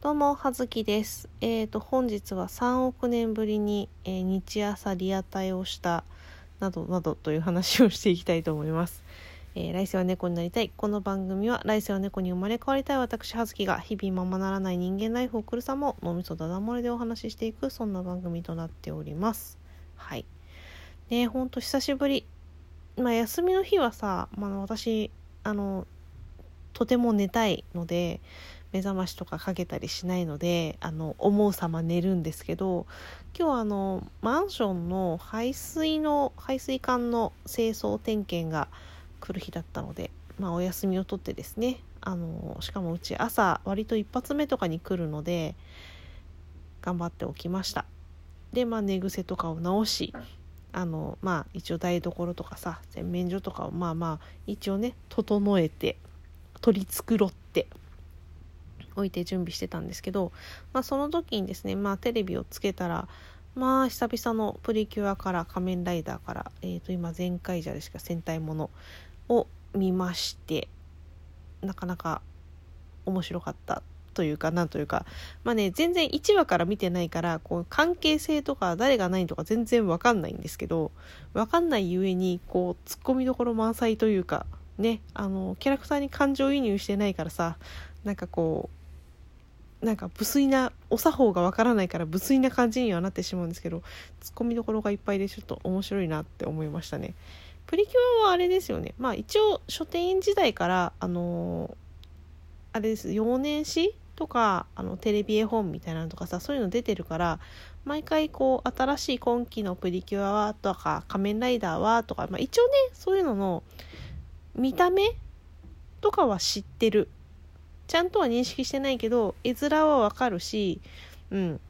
どうも、はずきです。えーと、本日は3億年ぶりに、えー日朝リアタイをした、などなどという話をしていきたいと思います。えー来世は猫になりたい。この番組は、来世は猫に生まれ変わりたい私、はずきが、日々ままならない人間ライフを送る様を、脳みそだだ漏れでお話ししていく、そんな番組となっております。はい。ねほんと久しぶり。まあ、休みの日はさ、まあ、私、あの、とても寝たいので、目覚ましとかかけたりしないのであの思うさま寝るんですけど今日はあのマンションの排水の排水管の清掃点検が来る日だったので、まあ、お休みを取ってですねあのしかもうち朝割と一発目とかに来るので頑張っておきました。でまあ寝癖とかを直しあのまあ一応台所とかさ洗面所とかをまあまあ一応ね整えて取り繕って置いて準備してたんですけど、まあ、その時にですね、まあ、テレビをつけたらまあ久々のプリキュアから仮面ライダーから、えー、と今全開者でしか戦隊ものを見ましてなかなか面白かったというかなんというかまあね全然1話から見てないからこう関係性とか誰が何とか全然わかんないんですけどわかんないゆえにこうツッコミどころ満載というかねあのキャラクターに感情移入してないからさなんかこうなんか無粋なお作法がわからないから無粋な感じにはなってしまうんですけどツッコミどころがいっぱいでちょっと面白いなって思いましたね。プリキュアはあれですよね。まあ一応書店員時代からあのーあれです。幼年誌とかあのテレビ絵本みたいなのとかさそういうの出てるから毎回こう新しい今期のプリキュアはとか仮面ライダーはとか、まあ、一応ねそういうのの見た目とかは知ってる。ちゃんとは認識してないけど絵面はわかるしうん。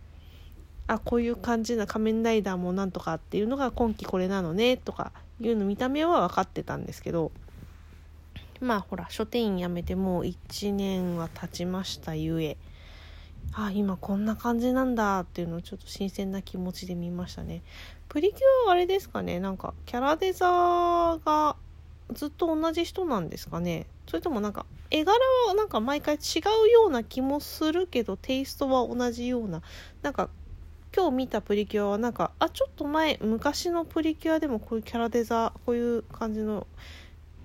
あこういう感じな仮面ライダーもなんとかっていうのが今期これなのねとかいうの見た目は分かってたんですけどまあほら書店員辞めてもう1年は経ちましたゆえあ今こんな感じなんだっていうのをちょっと新鮮な気持ちで見ましたね。プリキュアはあれですかね。なんかキャラデザがずっと同じ人なんですかね。それともなんか絵柄はなんか毎回違うような気もするけどテイストは同じような。なんか今日見たプリキュアはなんかあちょっと前昔のプリキュアでもこういうキャラデザこういう感じの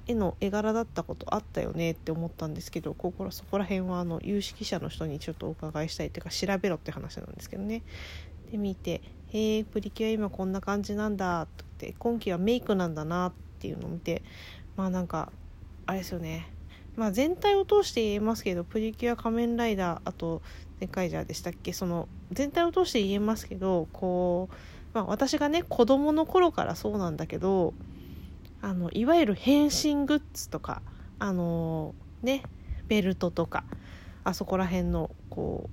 絵の絵柄だったことあったよねって思ったんですけどここらそこら辺はあの有識者の人にちょっとお伺いしたいというか調べろって話なんですけどね。で見て「へえプリキュア今こんな感じなんだ」って。今期はメイクなんだなってていうのを見てまあなんかあれですよね。まあ全体を通して言えますけどプリキュア仮面ライダーあとゼンカイジャーでしたっけ？その全体を通して言えますけどこう、まあ、私がね子供の頃からそうなんだけどあのいわゆる変身グッズとかあのねベルトとかあそこら辺のこう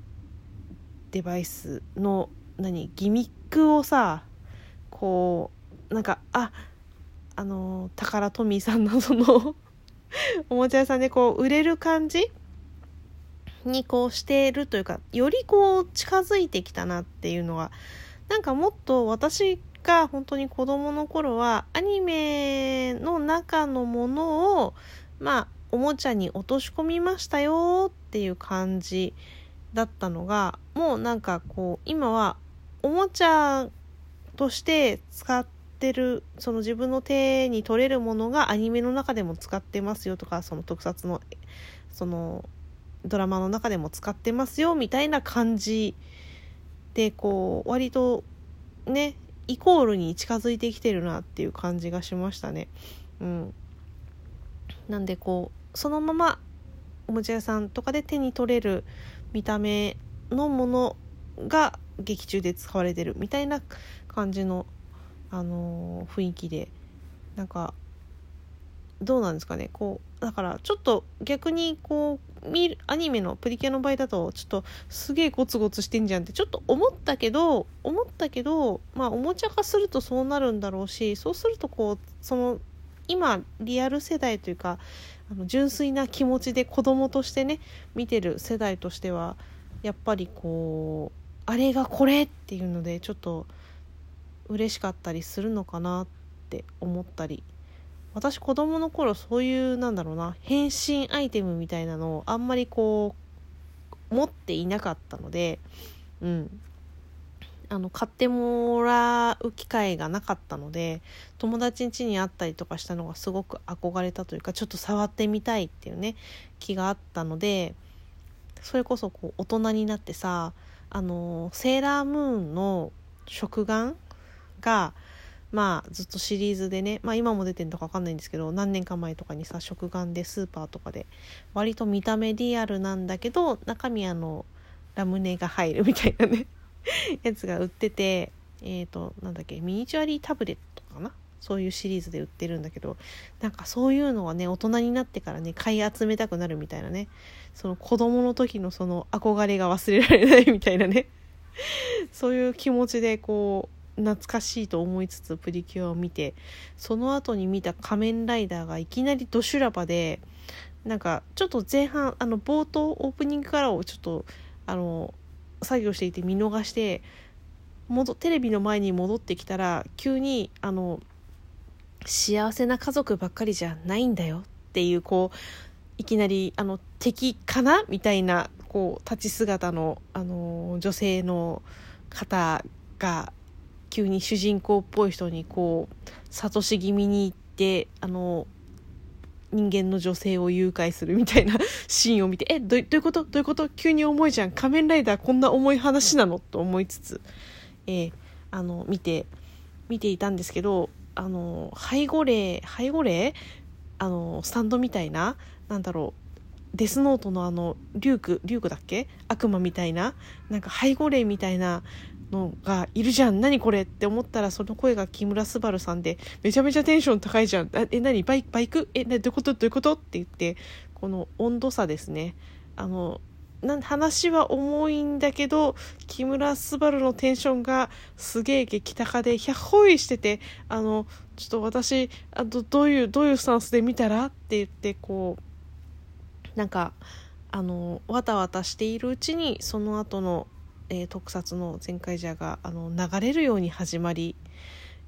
デバイスの何ギミックをさこうなんかああのタカラトミーさんのその おもちゃ屋さんでこう売れる感じにこうしているというかよりこう近づいてきたなっていうのはなんかもっと私が本当に子供の頃はアニメの中のものをまあおもちゃに落とし込みましたよっていう感じだったのがもうなんかこう今はおもちゃとして使っててるその自分の手に取れるものがアニメの中でも使ってますよとかその特撮のそのドラマの中でも使ってますよみたいな感じでこう割とねイコールに近づいてきてるなっていう感じがしましたね。うん、なんでこうそのままおもちゃ屋さんとかで手に取れる見た目のものが劇中で使われてるみたいな感じの、あのー雰囲気で。なんかどうなんですかね。こうだからちょっと逆にこう見るアニメのプリキュアの場合だとちょっとすげえゴツゴツしてんじゃんってちょっと思ったけど思ったけどまあおもちゃ化するとそうなるんだろうしそうするとこうその今リアル世代というかあの純粋な気持ちで子供としてね見てる世代としてはやっぱりこうあれがこれっていうのでちょっと嬉しかったりするのかなって思ったり私子供の頃そういうなんだろうな変身アイテムみたいなのをあんまりこう持っていなかったので、うん、あの買ってもらう機会がなかったので友達ん家に会ったりとかしたのがすごく憧れたというかちょっと触ってみたいっていうね気があったのでそれこそこう大人になってさあのセーラームーンの食玩がまあずっとシリーズでね、まあ、今も出てるのか分かんないんですけど何年か前とかにさ食玩でスーパーとかで割と見た目リアルなんだけど中身あのラムネが入るみたいなね やつが売っててえっ、ー、となんだっけミニチュアリータブレットかな？そういうシリーズで売ってるんだけどなんかそういうのはね大人になってからね買い集めたくなるみたいなねその子供の時のその憧れが忘れられないみたいなねそういう気持ちでこう懐かしいと思いつつプリキュアを見てその後に見た「仮面ライダー」がいきなりド修羅場でなんかちょっと前半あの冒頭オープニングからをちょっとあの作業していて見逃して戻テレビの前に戻ってきたら急にあの幸せな家族ばっかりじゃないんだよっていうこういきなりあの敵かな？みたいなこう立ち姿のあの女性の方が急に主人公っぽい人にこう諭し気味に行ってあの人間の女性を誘拐するみたいな シーンを見て、え、どどういうこと？どういうこと？急に重いじゃん。仮面ライダーこんな重い話なの？と思いつつ、えー、あの、見て、見ていたんですけど、あの、背後霊、背後霊？あの、スタンドみたいな、なんだろう、デスノートのあの、リューク、リュークだっけ？悪魔みたいな、なんか背後霊みたいなのがいるじゃん。何これって思ったらその声が木村昴さんでめちゃめちゃテンション高いじゃん。え何？バイバイク？えどういうことどういうこと？って言ってこの温度差ですね。あのな話は重いんだけど木村昴のテンションがすげえ激高でひゃっほいしててあのちょっと私あどどういうどういうスタンスで見たら？って言ってこうなんかあのわたわたしているうちにその後のえー、特撮の「全開じゃが」あの流れるように始まり、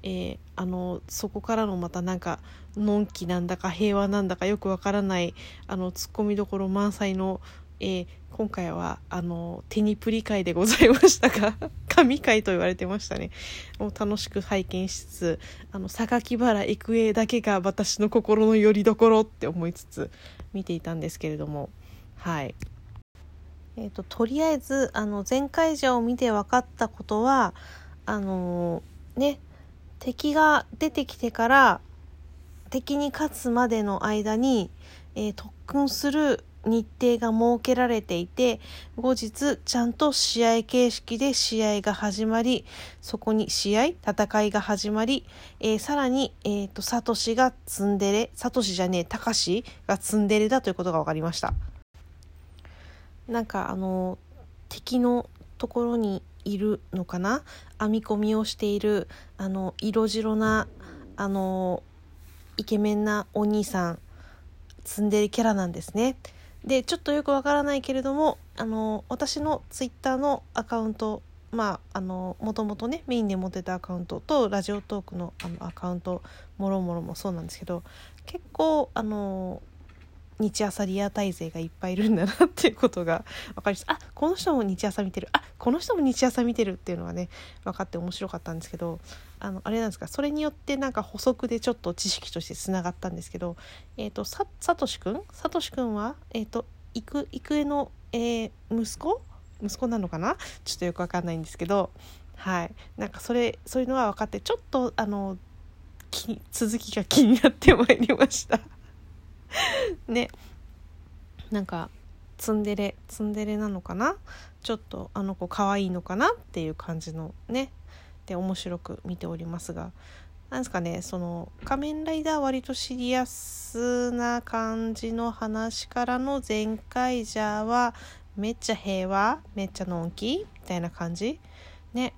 えー、あのそこからのまたなんかのんきなんだか平和なんだかよくわからないあのツッコミどころ満載の、えー、今回はあの手にプリ会でございましたが 神回と言われてましたね。もう楽しく拝見しつつあの榊原郁恵だけが私の心の拠り所って思いつつ見ていたんですけれども。はい。えーと、とりあえずあの前回者を見て分かったことはあのー、ね敵が出てきてから敵に勝つまでの間に、えー、特訓する日程が設けられていて後日ちゃんと試合形式で試合が始まりそこに試合戦いが始まり、えー、さらに、えーと、サトシがツンデレサトシじゃねえタカシがツンデレだということが分かりました。なんかあの敵のところにいるのかな？編み込みをしているあの色白なあのイケメンなお兄さんツンデレキャラなんですね。でちょっとよくわからないけれどもあの私のツイッターのアカウントまああのもともとねメインで持ってたアカウントとラジオトークのあのアカウントもろもろもそうなんですけど結構あの日朝リアタイ勢がいっぱいいるんだなっていうことが 分かります。あこの人も日朝見てる。あこの人も日朝見てるっていうのがね分かって面白かったんですけどあのあれなんですか？それによってなんか補足でちょっと知識としてつながったんですけどえっ、ー、とささとしくんさとしくんはえっ、ー、と育育の、えー、息子？息子なのかな？ちょっとよく分かんないんですけどはい。なんかそれそういうのが分かってちょっとあの続きが気になってまいりました。ね。なんかツンデレツンデレなのかな？ちょっとあの子可愛いのかなっていう感じのね。で面白く見ておりますが。なんですかねその「仮面ライダー」割とシリアスな感じの話からの「全開じゃ」はめっちゃ平和めっちゃのんきみたいな感じ？ね。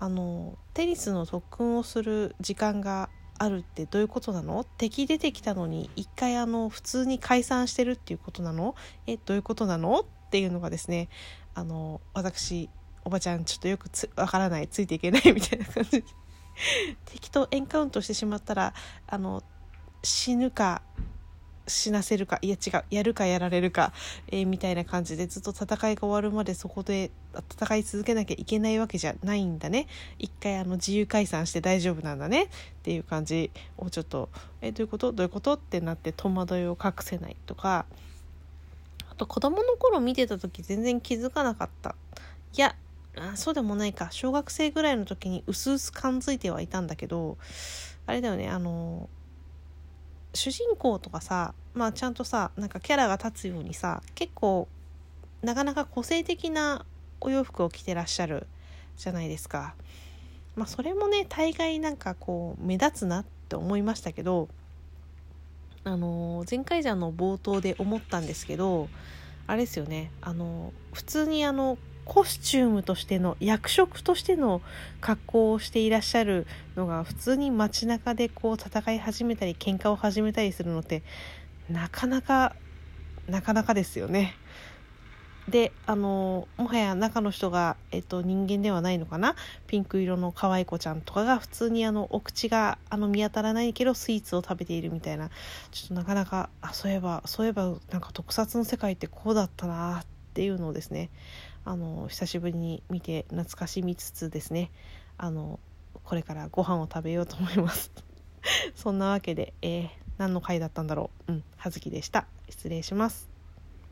あのテニスの特訓をする時間があるってどういうことなの？敵出てきたのに一回あの普通に解散してるっていうことなの？えどういうことなの？っていうのがですねあの私おばちゃんちょっとよくわからないついていけないみたいな感じ。で 敵とエンカウントしてしまったらあの死ぬか死なせるかいや違うやるかやられるか、えー、みたいな感じでずっと戦いが終わるまでそこで戦い続けなきゃいけないわけじゃないんだね。一回あの自由解散して大丈夫なんだね。っていう感じ。をちょっと「えー、どういうこと？どういうこと?」ってなって戸惑いを隠せないとか。あと子供の頃見てた時全然気づかなかった。いやあそうでもないか。小学生ぐらいの時にうすうす感づいてはいたんだけどあれだよねあの主人公とかさまあちゃんとさなんかキャラが立つようにさ結構なかなか個性的なお洋服を着てらっしゃるじゃないですか。まあそれもね大概なんかこう目立つなって思いましたけどあの前回じゃの冒頭で思ったんですけどあれですよねあの普通にあのコスチュームとしての役職としての格好をしていらっしゃるのが普通に街中でこう戦い始めたり喧嘩を始めたりするのってなかなかなかなかですよね。であのもはや中の人が、えっと、人間ではないのかな？ピンク色の可愛い子ちゃんとかが普通にあのお口があの見当たらないけどスイーツを食べているみたいなちょっとなかなかあそういえばそういえばなんか特撮の世界ってこうだったなっていうのをですねあの久しぶりに見て懐かしみつつですね。あのこれからご飯を食べようと思います。そんなわけで、えー、何の回だったんだろう。うん葉月でした。失礼します。